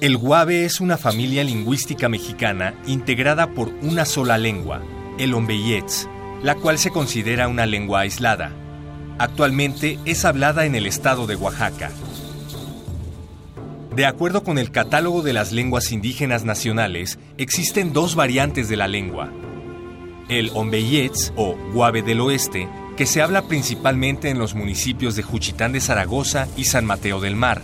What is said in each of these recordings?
El Guave es una familia lingüística mexicana integrada por una sola lengua, el Ombeyets, la cual se considera una lengua aislada. Actualmente es hablada en el estado de Oaxaca. De acuerdo con el Catálogo de las Lenguas Indígenas Nacionales, existen dos variantes de la lengua. El Ombeyets o Guave del Oeste, que se habla principalmente en los municipios de Juchitán de Zaragoza y San Mateo del Mar,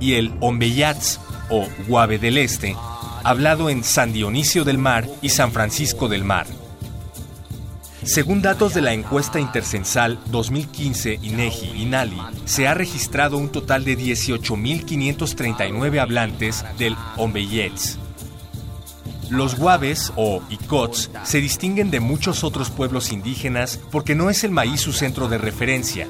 y el Ombeyats o Guave del Este, hablado en San Dionisio del Mar y San Francisco del Mar. Según datos de la encuesta intercensal 2015 INEGI INALI, se ha registrado un total de 18.539 hablantes del Ombeyets. Los guaves o icots se distinguen de muchos otros pueblos indígenas porque no es el maíz su centro de referencia,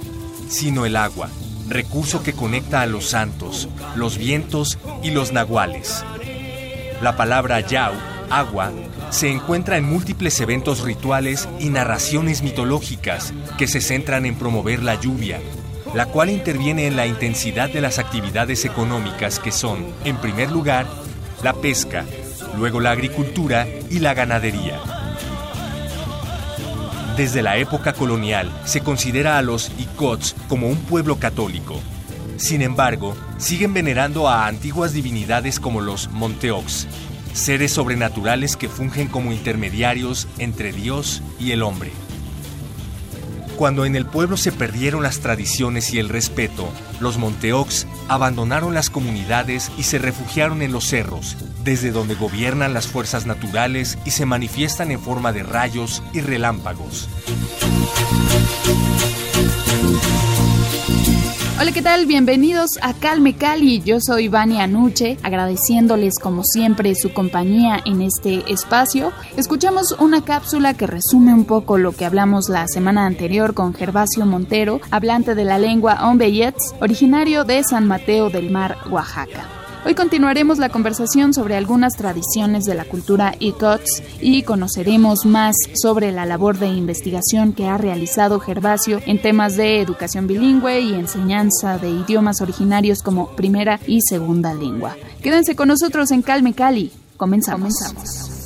sino el agua, recurso que conecta a los santos, los vientos y los nahuales. La palabra yau, agua, se encuentra en múltiples eventos rituales y narraciones mitológicas que se centran en promover la lluvia, la cual interviene en la intensidad de las actividades económicas que son, en primer lugar, la pesca, luego la agricultura y la ganadería. Desde la época colonial se considera a los Icots como un pueblo católico. Sin embargo, siguen venerando a antiguas divinidades como los Monteox, seres sobrenaturales que fungen como intermediarios entre Dios y el hombre. Cuando en el pueblo se perdieron las tradiciones y el respeto, los Monteox abandonaron las comunidades y se refugiaron en los cerros, desde donde gobiernan las fuerzas naturales y se manifiestan en forma de rayos y relámpagos. Hola, ¿qué tal? Bienvenidos a Calme Cali. Yo soy Vania Anuche, agradeciéndoles como siempre su compañía en este espacio. Escuchamos una cápsula que resume un poco lo que hablamos la semana anterior con Gervasio Montero, hablante de la lengua Ombeyets, originario de San Mateo del Mar, Oaxaca. Hoy continuaremos la conversación sobre algunas tradiciones de la cultura Icots y conoceremos más sobre la labor de investigación que ha realizado Gervasio en temas de educación bilingüe y enseñanza de idiomas originarios como primera y segunda lengua. Quédense con nosotros en Calme Cali. Comenzamos. Comenzamos.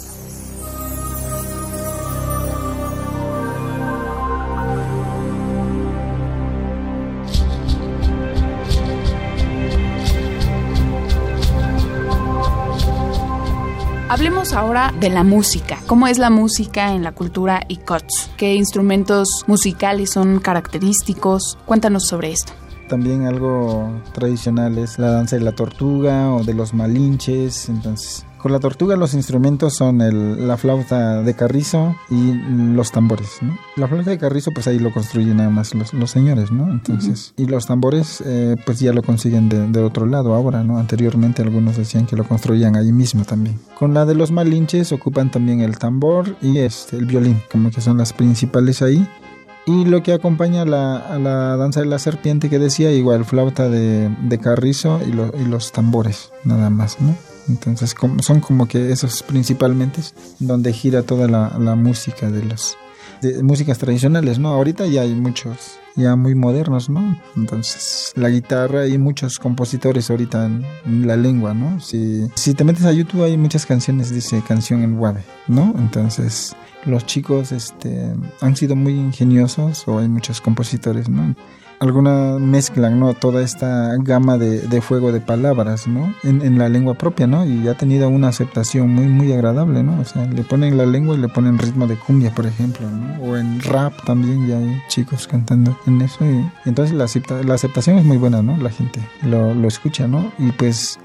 Hablemos ahora de la música. ¿Cómo es la música en la cultura Icots? ¿Qué instrumentos musicales son característicos? Cuéntanos sobre esto. También algo tradicional es la danza de la tortuga o de los malinches. Entonces, con la tortuga los instrumentos son el, la flauta de carrizo y los tambores, ¿no? La flauta de carrizo pues ahí lo construyen nada más los, los señores, ¿no? Entonces, y los tambores eh, pues ya lo consiguen de, de, otro lado ahora, ¿no? Anteriormente algunos decían que lo construían ahí mismo también. Con la de los malinches ocupan también el tambor y este, el violín, como que son las principales ahí. Y lo que acompaña a la, a la danza de la serpiente que decía, igual flauta de, de carrizo y, lo, y los tambores, nada más, ¿no? Entonces son como que esos principalmente donde gira toda la, música de las de músicas tradicionales, ¿no? Ahorita ya hay muchos ya muy modernos, ¿no? Entonces, la guitarra y muchos compositores ahorita en, la lengua, ¿no? Si, si te metes a YouTube hay muchas canciones, dice canción en web, ¿no? Entonces, los chicos este, han sido muy ingeniosos o hay muchos compositores, ¿no? Alguna mezclan, ¿no? Toda esta gama de, de fuego de palabras, ¿no? En, la lengua propia, ¿no? Y ha tenido una aceptación muy, muy agradable, ¿no? O sea, le ponen la lengua y le ponen ritmo de cumbia, por ejemplo, ¿no? O en rap también ya hay chicos cantando en eso. Y, entonces la, acepta, la aceptación es muy buena, ¿no? La gente lo, lo escucha, ¿no? Y pues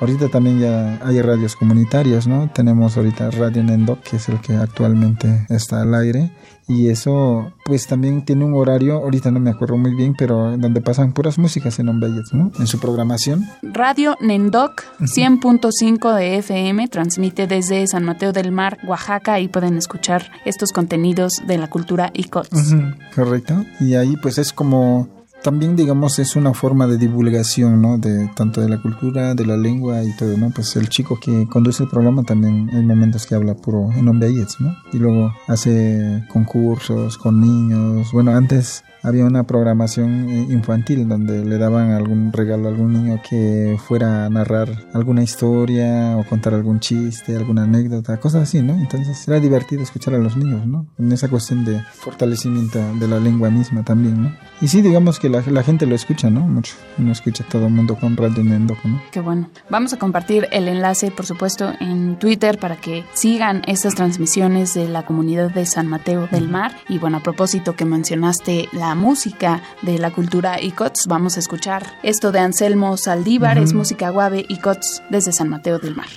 Ahorita también ya hay radios comunitarias, ¿no? Tenemos ahorita Radio Nendoc, que es el que actualmente está al aire. Y eso, pues también tiene un horario, ahorita no me acuerdo muy bien, pero donde pasan puras músicas en Ombeyes, ¿no? En su programación. Radio Nendoc 100.5 de FM transmite desde San Mateo del Mar, Oaxaca, y pueden escuchar estos contenidos de la cultura ICOTS. correcto. Y ahí pues es como también digamos es una forma de divulgación no de tanto de la cultura de la lengua y todo no pues el chico que conduce el programa también hay momentos que habla puro en nombre no y luego hace concursos con niños. Bueno antes había una programación eh, infantil donde le daban algún regalo a algún niño que fuera a narrar alguna historia o contar algún chiste, alguna anécdota, cosas así, ¿no? Entonces era divertido escuchar a los niños, ¿no? En esa cuestión de fortalecimiento de la lengua misma también, ¿no? Y sí, digamos que la, la gente lo escucha, ¿no? Mucho. No escucha todo el mundo con Radio Nendoco, ¿no? Qué bueno. Vamos a compartir el enlace, por supuesto, en Twitter para que sigan estas transmisiones de la comunidad de San Mateo del Mar. Y bueno, a propósito que mencionaste la música de la cultura Icots. Vamos a escuchar esto de Anselmo Saldívar, es música guave Icots desde San Mateo del Mar.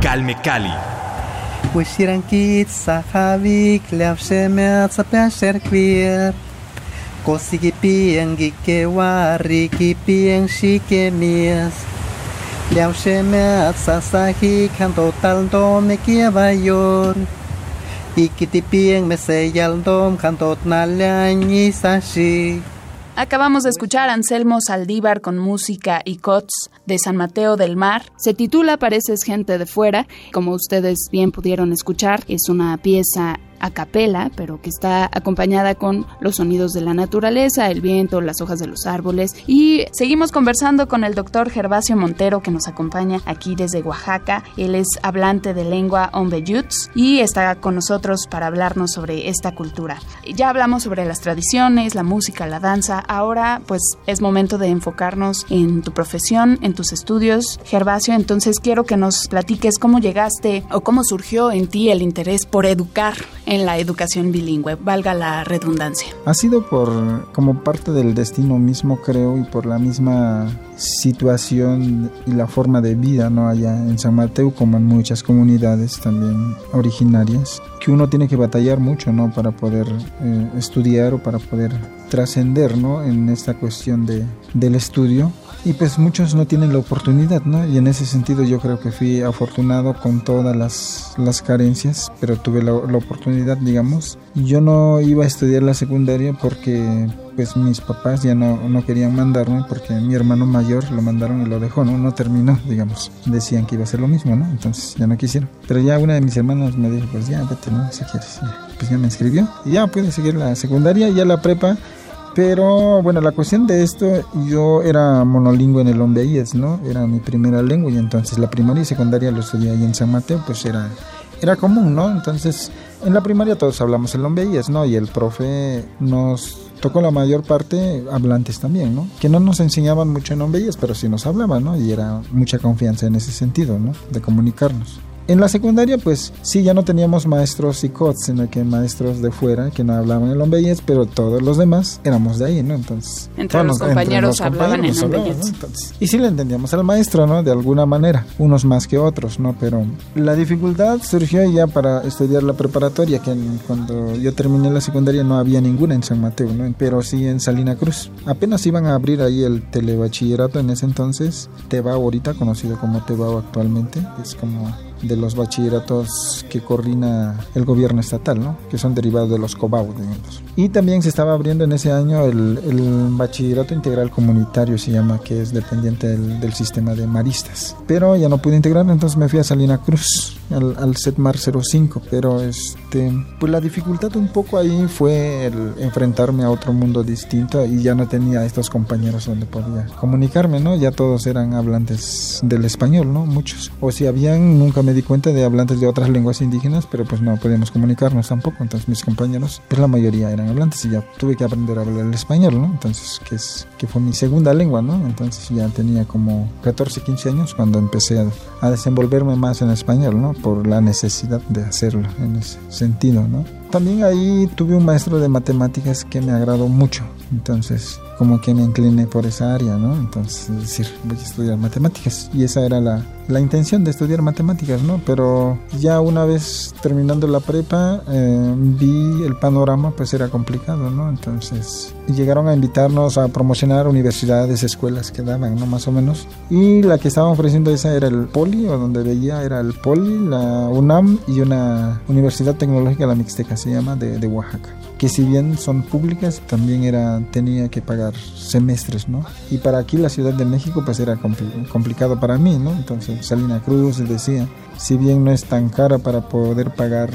Calme Cali. Queer. Gikewari kievayor. Acabamos de escuchar Anselmo Saldívar con música y cots de San Mateo del Mar. Se titula Pareces gente de fuera. Como ustedes bien pudieron escuchar, es una pieza a capela, pero que está acompañada con los sonidos de la naturaleza, el viento, las hojas de los árboles. Y seguimos conversando con el doctor Gervasio Montero, que nos acompaña aquí desde Oaxaca. Él es hablante de lengua Ombeyuts y está con nosotros para hablarnos sobre esta cultura. Ya hablamos sobre las tradiciones, la música, la danza. Ahora, pues es momento de enfocarnos en tu profesión, en tus estudios, Gervasio. Entonces, quiero que nos platiques cómo llegaste o cómo surgió en ti el interés por educar en la educación bilingüe, valga la redundancia. Ha sido por como parte del destino mismo, creo, y por la misma situación y la forma de vida, ¿no? Allá en San Mateo, como en muchas comunidades también originarias, que uno tiene que batallar mucho, ¿no? Para poder eh, estudiar o para poder trascender, ¿no? En esta cuestión de, del estudio y pues muchos no tienen la oportunidad, ¿no? Y en ese sentido yo creo que fui afortunado con todas las, las carencias, pero tuve la, la, oportunidad, digamos. Yo no iba a estudiar la secundaria porque pues mis papás ya no, no querían mandarme porque mi hermano mayor lo mandaron y lo dejó, ¿no? No terminó, digamos. Decían que iba a ser lo mismo, ¿no? Entonces ya no quisieron. Pero ya una de mis hermanos me dijo, pues ya, vete, ¿no? Si quieres. Pues ya me inscribió y ya pude seguir la secundaria, ya la prepa pero bueno, la cuestión de esto, yo era monolingüe en el Ombeyes, ¿no? Era mi primera lengua y entonces la primaria y secundaria lo estudié ahí en San Mateo, pues era, era común, ¿no? Entonces en la primaria todos hablamos el Ombeyes, ¿no? Y el profe nos tocó la mayor parte hablantes también, ¿no? Que no nos enseñaban mucho en Ombeyes, pero sí nos hablaban, ¿no? Y era mucha confianza en ese sentido, ¿no? De comunicarnos. En la secundaria, pues sí, ya no teníamos maestros y cots, sino que maestros de fuera que no hablaban el ombeyés, pero todos los demás éramos de ahí, ¿no? Entonces, entre los compañeros hablaban en ombeyés. y sí le entendíamos al maestro, ¿no? De alguna manera, unos más que otros, ¿no? Pero la dificultad surgió ya para estudiar la preparatoria, que cuando yo terminé la secundaria no había ninguna en San Mateo, ¿no? Pero sí en Salina Cruz. Apenas iban a abrir ahí el telebachillerato en ese entonces, Tebao ahorita, conocido como Tebao actualmente, es como de los bachilleratos que coordina el gobierno estatal, ¿no? que son derivados de los COBAU, digamos. Y también se estaba abriendo en ese año el, el bachillerato integral comunitario, se llama, que es dependiente del, del, sistema de maristas. Pero ya no pude integrar, entonces me fui a Salina Cruz al, al SETMAR 05, pero este, pues la dificultad un poco ahí fue el enfrentarme a otro mundo distinto y ya no tenía estos compañeros donde podía comunicarme, ¿no? Ya todos eran hablantes del español, ¿no? Muchos. O si habían, nunca me di cuenta de hablantes de otras lenguas indígenas, pero pues no podíamos comunicarnos tampoco. Entonces mis compañeros, pues la mayoría eran hablantes y ya tuve que aprender a hablar el español, ¿no? Entonces, que, es, que fue mi segunda lengua, ¿no? Entonces ya tenía como 14, 15 años cuando empecé a, a desenvolverme más en español, ¿no? Por la necesidad de hacerlo en ese sentido, ¿no? También ahí tuve un maestro de matemáticas que me agradó mucho, entonces como que me incliné por esa área, ¿no? Entonces, es decir, voy a estudiar matemáticas y esa era la, la intención de estudiar matemáticas, ¿no? Pero ya una vez terminando la prepa, eh, vi el panorama, pues era complicado, ¿no? Entonces llegaron a invitarnos a promocionar universidades, escuelas que daban, ¿no? Más o menos. Y la que estaban ofreciendo esa era el Poli, o donde veía era el Poli, la UNAM y una Universidad Tecnológica, la Mixteca se llama, de, de Oaxaca. Que si bien son públicas, también era, tenía que pagar semestres, ¿no? Y para aquí, la Ciudad de México, pues era compl complicado para mí, ¿no? Entonces Salina Cruz decía, si bien no es tan cara para poder pagar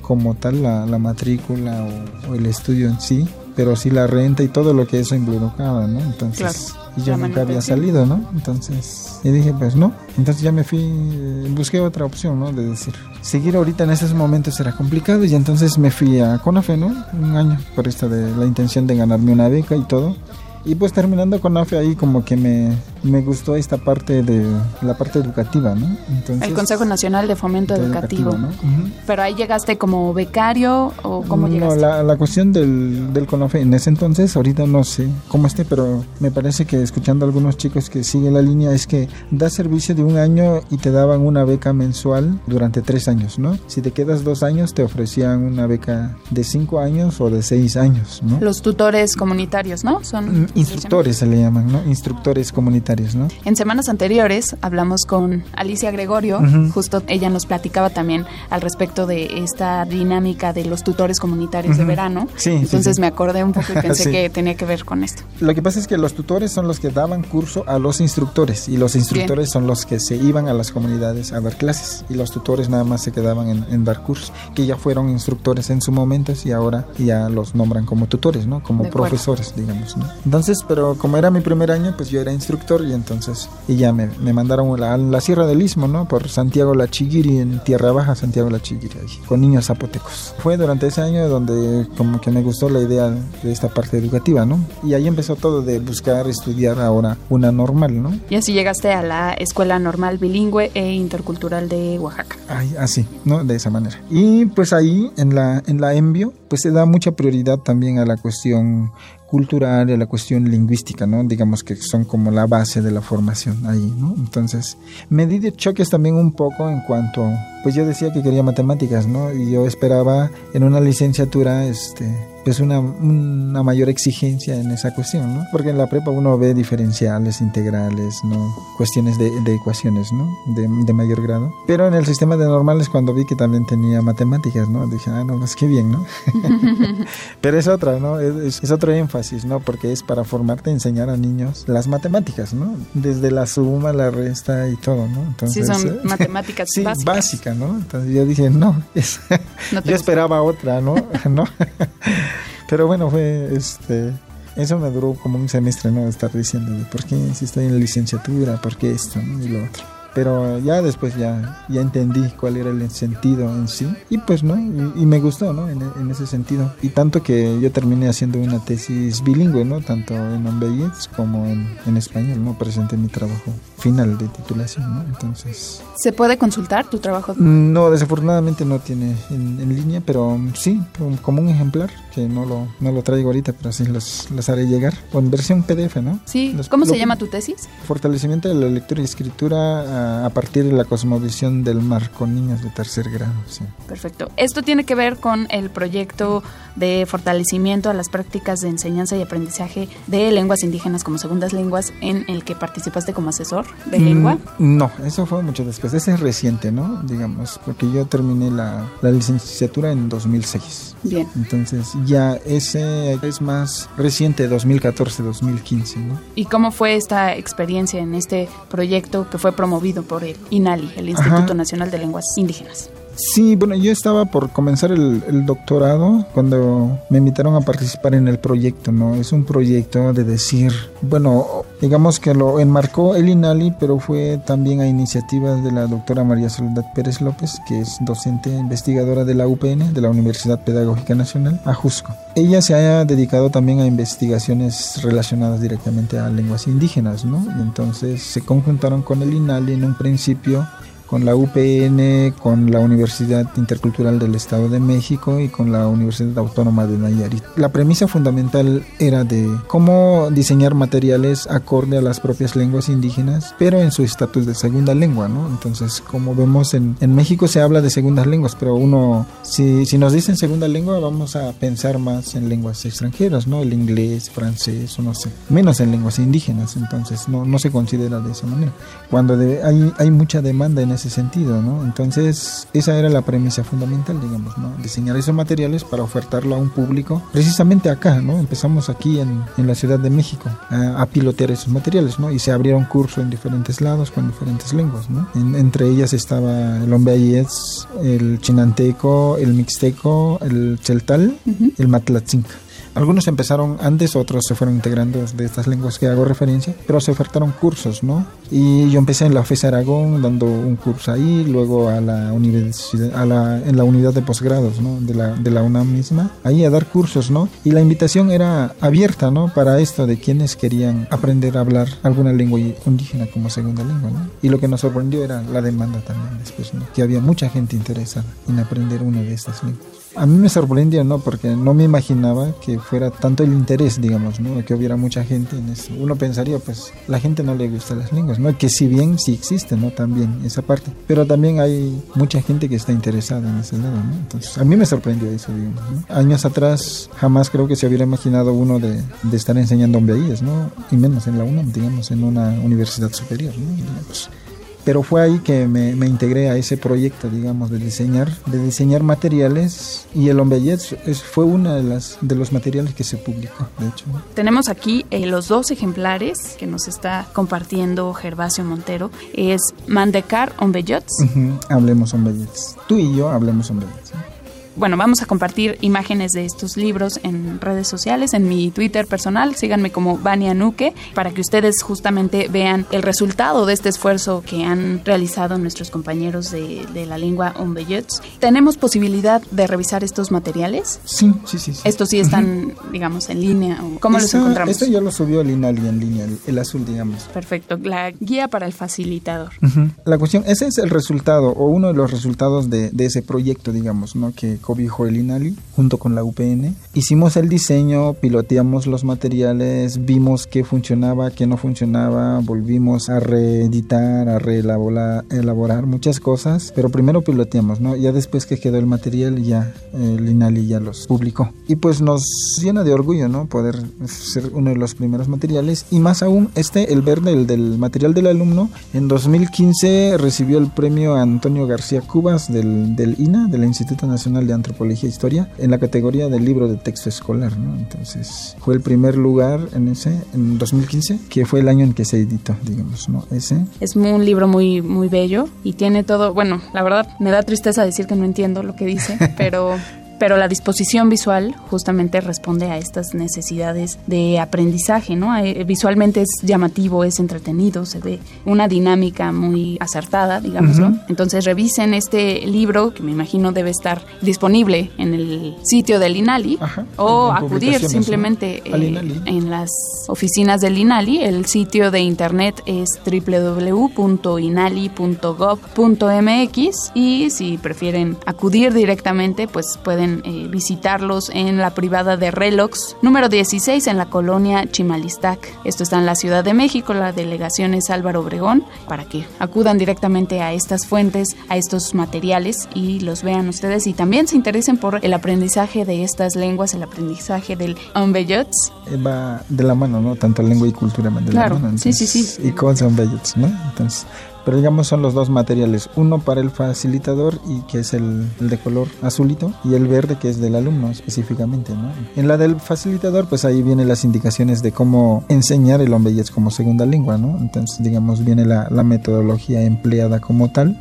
como tal la, la matrícula o, o, el estudio en sí, pero sí la renta y todo lo que eso involucraba, ¿no? Entonces, claro. Y yo nunca había salido, ¿no? Entonces, y dije, pues no. Entonces ya me fui, eh, busqué otra opción, ¿no? De decir, seguir ahorita en esos momentos era complicado y entonces me fui a CONAFE, ¿no? Un año por esta de la intención de ganarme una beca y todo. Y pues terminando con AFE ahí como que me, me gustó esta parte de la parte educativa, ¿no? Entonces, el Consejo Nacional de Fomento de Educativo. educativo ¿no? uh -huh. Pero ahí llegaste como becario o cómo llegaste? No, la, la cuestión del, del CONAFE en ese entonces, ahorita no sé cómo esté, pero me parece que escuchando a algunos chicos que siguen la línea es que da servicio de un año y te daban una beca mensual durante tres años, ¿no? Si te quedas dos años te ofrecían una beca de cinco años o de seis años, ¿no? Los tutores comunitarios, ¿no? Son instructores se le llaman, ¿no? Instructores comunitarios, ¿no? En semanas anteriores hablamos con Alicia Gregorio, uh -huh. justo ella nos platicaba también al respecto de esta dinámica de los tutores comunitarios uh -huh. de verano. Sí, Entonces sí, sí. me acordé un poco y pensé que tenía que ver con esto. Lo que pasa es que los tutores son los que daban curso a los instructores y los instructores Bien. son los que se iban a las comunidades a dar clases y los tutores nada más se quedaban en, en dar cursos, que ya fueron instructores en su momento y ahora ya los nombran como tutores, ¿no? Como profesores, digamos, ¿no? Entonces, pero como era mi primer año, pues yo era instructor y entonces y ya me, me mandaron a la, la, Sierra del Istmo, ¿no? Por Santiago La Chiguiri, en Tierra Baja, Santiago La Chiguiri, ahí, con niños zapotecos. Fue durante ese año donde como que me gustó la idea de esta parte educativa, ¿no? Y ahí empezó todo de buscar estudiar ahora una normal, ¿no? Y así llegaste a la Escuela Normal Bilingüe e Intercultural de Oaxaca. Ay, así, ¿no? De esa manera. Y pues ahí en la, en la ENVIO, pues se da mucha prioridad también a la cuestión cultural y a la cuestión lingüística, ¿no? Digamos que son como la base de la formación ahí, ¿no? Entonces, me di de choques también un poco en cuanto, pues yo decía que quería matemáticas, ¿no? Y yo esperaba en una licenciatura, este, pues una, una mayor exigencia en esa cuestión, ¿no? Porque en la prepa uno ve diferenciales, integrales, ¿no? Cuestiones de, de ecuaciones, ¿no? De, de, mayor grado. Pero en el sistema de normales, cuando vi que también tenía matemáticas, ¿no? Dije, ah, no, más que bien, ¿no? Pero es otra, ¿no? Es, es, otro énfasis, ¿no? Porque es para formarte, enseñar a niños las matemáticas, ¿no? Desde la suma, la resta y todo, ¿no? Entonces, sí, son matemáticas sí, básicas. básica, ¿no? Entonces yo dije, no, es, no yo esperaba otra, ¿no? ¿no? Pero bueno, fue este. Eso me duró como un semestre, ¿no? Estar diciendo, ¿por qué si estoy en la licenciatura? ¿Por qué esto? Y lo otro pero ya después ya, ya entendí cuál era el sentido en sí. Y pues no y, y me gustó no en, en, ese sentido. Y tanto que yo terminé haciendo una tesis bilingüe no tanto en Ombeyets como en, en, español no presenté mi trabajo final de titulación no entonces se puede consultar tu trabajo no desafortunadamente no tiene en, en línea pero sí como un ejemplar que no lo no lo traigo ahorita pero sí los haré llegar. O en versión PDF no sí los, cómo lo, se llama tu tesis fortalecimiento de la lectura y escritura a partir de la cosmovisión del mar con niños de tercer grado. Sí. Perfecto. Esto tiene que ver con el proyecto de fortalecimiento a las prácticas de enseñanza y aprendizaje de lenguas indígenas como segundas lenguas en el que participaste como asesor de mm, lengua. No, eso fue mucho después. Ese es reciente, ¿no? Digamos, porque yo terminé la, la licenciatura en 2006. Bien. Entonces ya ese es más reciente, 2014-2015, ¿no? ¿Y cómo fue esta experiencia en este proyecto que fue promovido por el INALI, el Instituto Nacional de Lenguas Indígenas? Sí, bueno, yo estaba por comenzar el, doctorado cuando me invitaron a participar en el proyecto, ¿no? Es un proyecto de decir, bueno, digamos que lo enmarcó el INALI, pero fue también a iniciativas de la doctora María Soledad Pérez López, que es docente investigadora de la UPN, de la Universidad Pedagógica Nacional, a Jusco. Ella se ha dedicado también a investigaciones relacionadas directamente a lenguas indígenas, ¿no? Entonces se conjuntaron con el INALI en un principio con la UPN, con la Universidad Intercultural del Estado de México y con la Universidad Autónoma de Nayarit. La premisa fundamental era de cómo diseñar materiales acorde a las propias lenguas indígenas, pero en su estatus de segunda lengua, ¿no? Entonces, como vemos en, en México se habla de segundas lenguas, pero uno, si, si nos dicen segunda lengua, vamos a pensar más en lenguas extranjeras, ¿no? El inglés, francés, o no sé, menos en lenguas indígenas, entonces no, no se considera de esa manera. Cuando hay, hay mucha demanda en ese sentido, ¿no? Entonces, esa era la premisa fundamental, digamos, ¿no? Diseñar esos materiales para ofertarlo a un público, precisamente acá, ¿no? Empezamos aquí en, en la Ciudad de México a, pilotear esos materiales, ¿no? Y se abrieron cursos en diferentes lados con diferentes lenguas, ¿no? entre ellas estaba el Ombeayetz, el chinanteco, el mixteco, el cheltal, el matlatzinca. Algunos empezaron antes, otros se fueron integrando de estas lenguas que hago referencia, pero se ofertaron cursos, ¿no? Y yo empecé en la FES Aragón dando un curso ahí, luego a la universidad, a la, en la unidad de posgrados, ¿no? De la, de la UNAM misma, ahí a dar cursos, ¿no? Y la invitación era abierta, ¿no? Para esto de quienes querían aprender a hablar alguna lengua indígena como segunda lengua, ¿no? Y lo que nos sorprendió era la demanda también después, ¿no? Que había mucha gente interesada en aprender una de estas lenguas a mí me sorprendió, ¿no? Porque no me imaginaba que fuera tanto el interés, digamos, ¿no? Que hubiera mucha gente en eso. Uno pensaría, pues, la gente no le gusta las lenguas, ¿no? Que si bien sí existe, ¿no? También esa parte. Pero también hay mucha gente que está interesada en ese lado, ¿no? Entonces, a mí me sorprendió eso, digamos, ¿no? Años atrás, jamás creo que se hubiera imaginado uno de, de estar enseñando hombeíes, ¿no? Y menos en la UNAM, digamos, en una universidad superior, ¿no? Pues, pero fue ahí que me, integré a ese proyecto, digamos, de diseñar, de diseñar materiales y el Ombellet fue uno de, las, de los materiales que se publicó, de hecho. Tenemos aquí eh, los dos ejemplares que nos está compartiendo Gervasio Montero, es Mandecar Ombellets. Hablemos Ombellets. Tú y yo hablemos Ombellets bueno, vamos a compartir imágenes de estos libros en redes sociales, en mi Twitter personal, síganme como Vania Nuque, para que ustedes justamente vean el resultado de este esfuerzo que han realizado nuestros compañeros de, la lengua Ombeyets. ¿Tenemos posibilidad de revisar estos materiales? Sí, sí, sí. Estos sí están, digamos, en línea. ¿Cómo los encontramos? Esto ya lo subió el INALI en línea, el, azul, digamos. Perfecto, la guía para el facilitador. La cuestión, ese es el resultado o uno de los resultados de, de ese proyecto, digamos, ¿no? Que cobijo el INALI junto con la UPN. Hicimos el diseño, piloteamos los materiales, vimos qué funcionaba, qué no funcionaba, volvimos a reeditar, a reelaborar elaborar muchas cosas, pero primero piloteamos, ¿no? Ya después que quedó el material, ya el INALI ya los publicó. Y pues nos llena de orgullo, ¿no? Poder ser uno de los primeros materiales y más aún este, el verde, el del material del alumno, en 2015 recibió el premio Antonio García Cubas del, del INA, del Instituto Nacional de Antropología e Historia, en la categoría del libro de texto escolar, ¿no? Entonces fue el primer lugar en ese, en 2015, que fue el año en que se editó, digamos, ¿no? Ese. Es un libro muy, muy bello y tiene todo, bueno, la verdad me da tristeza decir que no entiendo lo que dice, pero pero la disposición visual justamente responde a estas necesidades de aprendizaje, ¿no? Eh, visualmente es llamativo, es entretenido, se ve una dinámica muy acertada, digámoslo. Entonces revisen este libro que me imagino debe estar disponible en el sitio del INALI o acudir simplemente eh, en las oficinas del INALI. El sitio de internet es www.inali.gov.mx y si prefieren acudir directamente, pues pueden eh, visitarlos en la privada de Relox, número 16 en la colonia Chimalistac. Esto está en la Ciudad de México, la delegación es Álvaro Obregón, para que acudan directamente a estas fuentes, a estos materiales y los vean ustedes y también se interesen por el aprendizaje de estas lenguas, el aprendizaje del Ombeyots. Eh, va de la mano, ¿no? Tanto lengua y cultura de claro, la mano. sí, sí, sí. Y con Ombeyots, ¿no? Entonces, Pero digamos son los dos materiales, uno para el facilitador y que es el, de color azulito y el verde que es del alumno específicamente, ¿no? En la del facilitador pues ahí vienen las indicaciones de cómo enseñar el ombeyés como segunda lengua, ¿no? Entonces digamos viene la, la metodología empleada como tal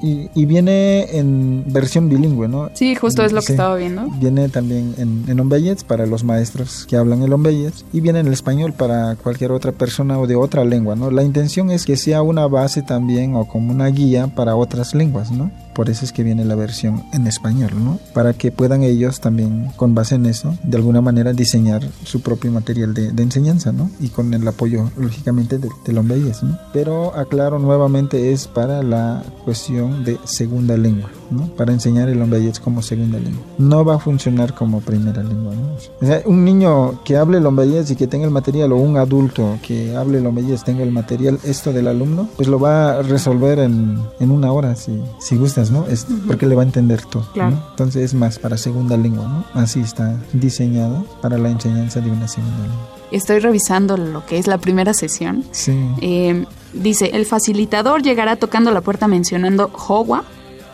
y, y, viene en versión bilingüe, ¿no? Sí, justo es lo que estaba viendo. Viene también en, en para los maestros que hablan el ombeyés y viene en el español para cualquier otra persona o de otra lengua, ¿no? La intención es que sea una base también o como una guía para otras lenguas, ¿no? Por eso es que viene la versión en español, ¿no? Para que puedan ellos también, con base en eso, de alguna manera diseñar su propio material de, enseñanza, ¿no? Y con el apoyo, lógicamente, de, de ¿no? Pero aclaro nuevamente, es para la cuestión de segunda lengua, ¿no? Para enseñar el Lombeyes como segunda lengua. No va a funcionar como primera lengua, ¿no? O sea, un niño que hable Lombeyes y que tenga el material, o un adulto que hable Lombeyes tenga el material, esto del alumno, pues lo va a resolver en, en una hora, si, si gusta ¿no? Es porque le va a entender todo, Entonces es más para segunda lengua, ¿no? Así está diseñado para la enseñanza de una segunda lengua. Estoy revisando lo que es la primera sesión. Sí. Eh, dice, el facilitador llegará tocando la puerta mencionando Howa.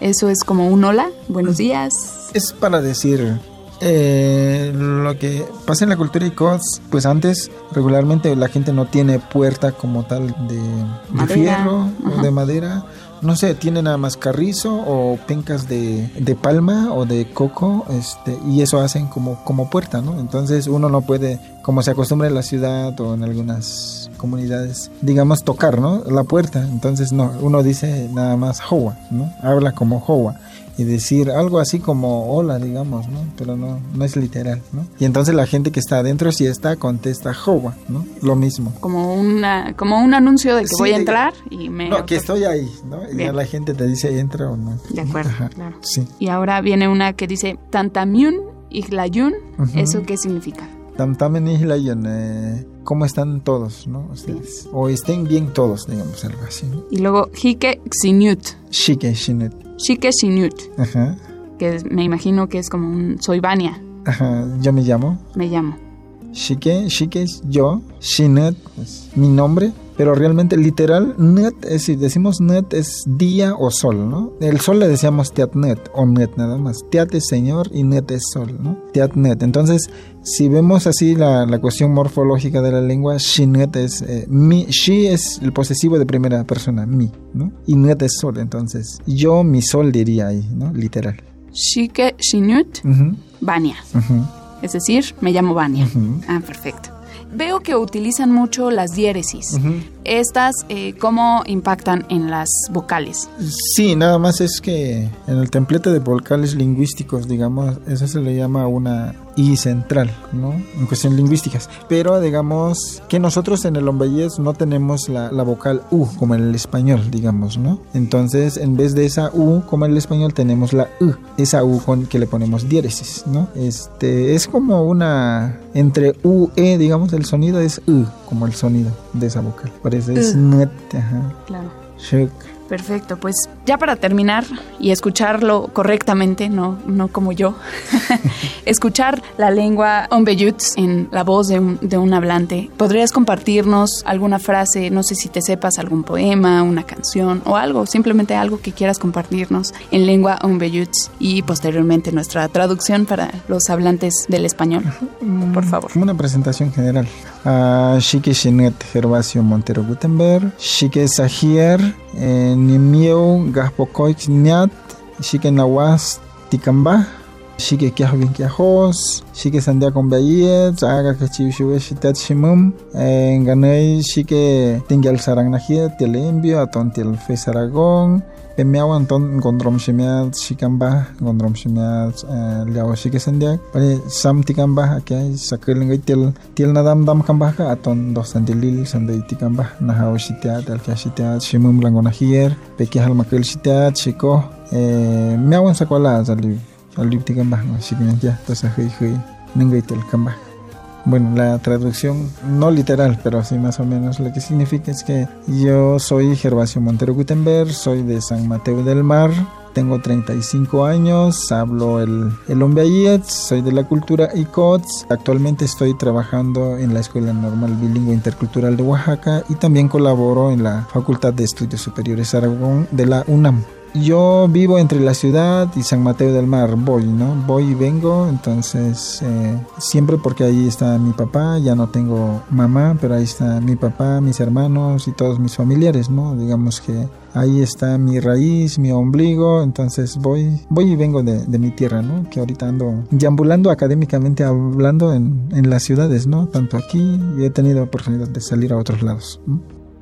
Eso es como un hola, buenos días. Es para decir, eh, lo que pasa en la cultura y COS, pues antes regularmente la gente no tiene puerta como tal de, fierro o de madera no sé, tiene nada más carrizo o pencas de, de, palma o de coco, este, y eso hacen como, como puerta, ¿no? Entonces uno no puede, como se acostumbra en la ciudad o en algunas comunidades, digamos, tocar, ¿no? La puerta. Entonces no, uno dice nada más Howa, ¿no? Habla como Howa y decir algo así como hola, digamos, ¿no? Pero no, no es literal, ¿no? Y entonces la gente que está adentro, si está, contesta Jowa, ¿no? Lo mismo. Como, una, como un anuncio de que voy a entrar y me... No, que estoy ahí, ¿no? Y ya la gente te dice entra o no. De acuerdo, claro. Sí. Y ahora viene una que dice Tantamyun Iglayun, ¿eso qué significa? Tantamen Iglayun, eh, ¿cómo están todos, no? Ustedes. O estén bien todos, digamos, algo así. ¿no? Y luego Hike Xinut. Shike Xinut. Shike Xinut. Ajá. Que me imagino que es como un soy Vania. Ajá, yo me llamo. Me llamo. Shike, Shike es yo, Shinut es mi nombre, pero realmente literal, net, es si decimos net es día o sol, ¿no? El sol le decíamos net o net nada más. Tiat es señor y net es sol, ¿no? net. Entonces, si vemos así la, la cuestión morfológica de la lengua, net es eh, mi, shi es el posesivo de primera persona, mi, ¿no? Y net es sol, entonces yo mi sol diría ahí, ¿no? Literal. Shike, shinut, uh Vania. Es decir, me llamo Vania. Ah, perfecto. Veo que utilizan mucho las diéresis. ¿Estas eh, cómo impactan en las vocales? Sí, nada más es que en el templete de vocales lingüísticos, digamos, eso se le llama una I central, ¿no? En cuestión lingüísticas. Pero digamos que nosotros en el ombeyés no tenemos la, vocal U como en el español, digamos, ¿no? Entonces, en vez de esa U como en el español, tenemos la U, esa U con que le ponemos diéresis, ¿no? Este, es como una, entre U, E, digamos, el sonido es U, como el sonido de esa vocal. Parece es net, ajá. Claro. Perfecto, pues ya para terminar y escucharlo correctamente, no, no como yo, escuchar la lengua Ombeyuts en la voz de un, de un, hablante. ¿Podrías compartirnos alguna frase, no sé si te sepas algún poema, una canción o algo, simplemente algo que quieras compartirnos en lengua Ombeyuts y posteriormente nuestra traducción para los hablantes del español? Por favor. Una presentación general. Uh, Shike Shinet Gervasio Montero Gutenberg, Shike Sahier, Nimieu Gaspokoich Niat, Shike Nawas Tikamba, Shike Kiahvin Kiahos, Shike Sandia Combayet, Aga Kachivishiwe Shitat Shimum, Ganei Shike Tingal Sarang Nahiet, Telembio, Aton Tel Fes Aragón, Pemiawan ton gondrom shimiat shikamba gondrom shimiat liaw shike sendiak pare sam tikamba akai sakil ngai til til nadam dam kamba ka aton dos sandilil sandai tikamba na haw shitiat al ka shitiat shimum langona hier peki hal makil shitiat shiko miawan sakwala zali alip tikamba shiknya ya tasa hui hui ngai til kamba bueno, la traducción no literal, pero así más o menos lo que significa es que yo soy Gervasio Montero Gutenberg, soy de San Mateo del Mar, tengo 35 años, hablo el, el soy de la cultura ICOTS. Actualmente estoy trabajando en la Escuela Normal Bilingüe Intercultural de Oaxaca y también colaboro en la Facultad de Estudios Superiores Aragón de la UNAM. Yo vivo entre la ciudad y San Mateo del Mar, voy, ¿no? Voy y vengo, entonces eh, siempre porque ahí está mi papá, ya no tengo mamá, pero ahí está mi papá, mis hermanos y todos mis familiares, ¿no? Digamos que ahí está mi raíz, mi ombligo, entonces voy, voy y vengo de, mi tierra, ¿no? Que ahorita ando deambulando académicamente hablando en, en las ciudades, ¿no? Tanto aquí y he tenido oportunidad de salir a otros lados.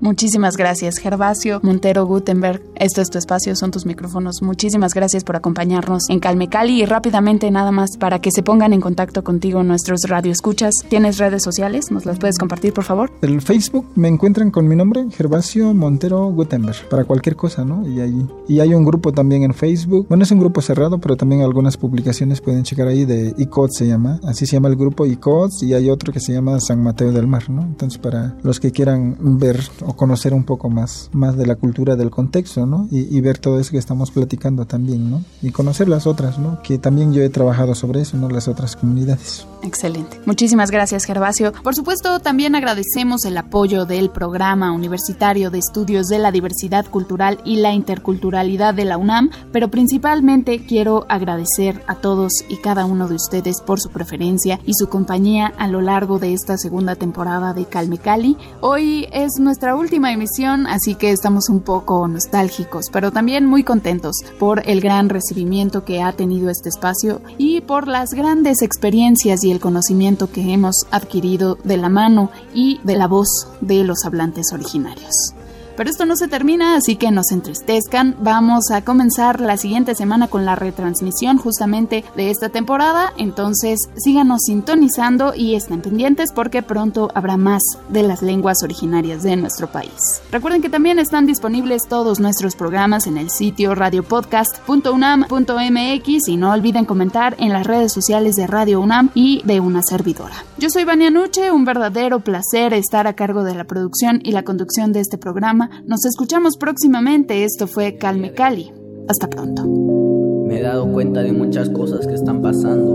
Muchísimas gracias, Gervasio Montero Gutenberg. Esto es tu espacio, son tus micrófonos. Muchísimas gracias por acompañarnos en Calme Cali y rápidamente nada más para que se pongan en contacto contigo nuestros radioescuchas. ¿Tienes redes sociales? ¿Nos las puedes compartir, por favor? El Facebook me encuentran con mi nombre, Gervasio Montero Gutenberg, para cualquier cosa, ¿no? Y hay, y hay un grupo también en Facebook. Bueno, es un grupo cerrado, pero también algunas publicaciones pueden checar ahí de ICODS se llama. Así se llama el grupo ICODS y hay otro que se llama San Mateo del Mar, ¿no? Entonces, para los que quieran ver o conocer un poco más, más de la cultura del contexto, ¿no? Y, ver todo eso que estamos platicando también, ¿no? Y conocer las otras, ¿no? Que también yo he trabajado sobre eso, ¿no? Las otras comunidades. Excelente. Muchísimas gracias, Gervasio. Por supuesto, también agradecemos el apoyo del Programa Universitario de Estudios de la Diversidad Cultural y la Interculturalidad de la UNAM, pero principalmente quiero agradecer a todos y cada uno de ustedes por su preferencia y su compañía a lo largo de esta segunda temporada de Calme Cali. Hoy es nuestra última emisión, así que estamos un poco nostálgicos, pero también muy contentos por el gran recibimiento que ha tenido este espacio y por las grandes experiencias y el conocimiento que hemos adquirido de la mano y de la voz de los hablantes originarios. Pero esto no se termina, así que no se entristezcan. Vamos a comenzar la siguiente semana con la retransmisión justamente de esta temporada. Entonces síganos sintonizando y estén pendientes porque pronto habrá más de las lenguas originarias de nuestro país. Recuerden que también están disponibles todos nuestros programas en el sitio radiopodcast.unam.mx y no olviden comentar en las redes sociales de Radio UNAM y de una servidora. Yo soy Vania Nuche, un verdadero placer estar a cargo de la producción y la conducción de este programa nos escuchamos próximamente. Esto fue Calme Cali. Hasta pronto. Me he dado cuenta de muchas cosas que están pasando.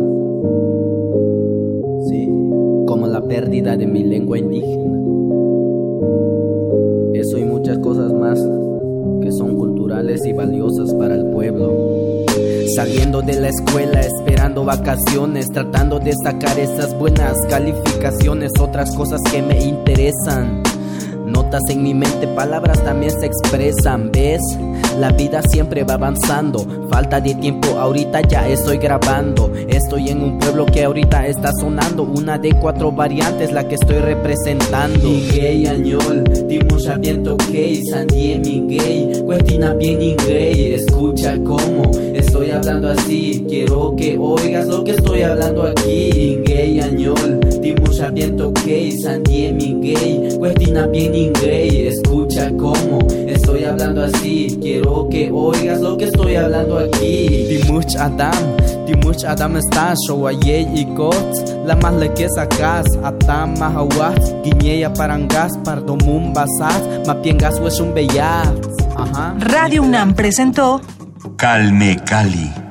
Sí, como la pérdida de mi lengua indígena. Eso y muchas cosas más que son culturales y valiosas para el pueblo. Saliendo de la escuela, esperando vacaciones, tratando de sacar esas buenas calificaciones, otras cosas que me interesan Notas en mi mente, palabras también se expresan, ¿ves? La vida siempre va avanzando, falta de tiempo, ahorita ya estoy grabando. Estoy en un pueblo que ahorita está sonando, una de cuatro variantes la que estoy representando. gay añol, dimos viento gay, sandie mi gay, cuestina bien gay, escucha cómo estoy hablando así, quiero que oigas lo que estoy hablando aquí. gay añol, viento gay, sandie mi gay, cuestina bien gay, escucha cómo estoy hablando así, quiero que oigas lo que estoy hablando aquí. Dimuch Adam, Dimuch Adam está show y got, la más le que sacas, Atam mahawat, guiñeya parangas, pardomum basas, mapiengas es un bellat. Radio UNAM presentó Calme Cali.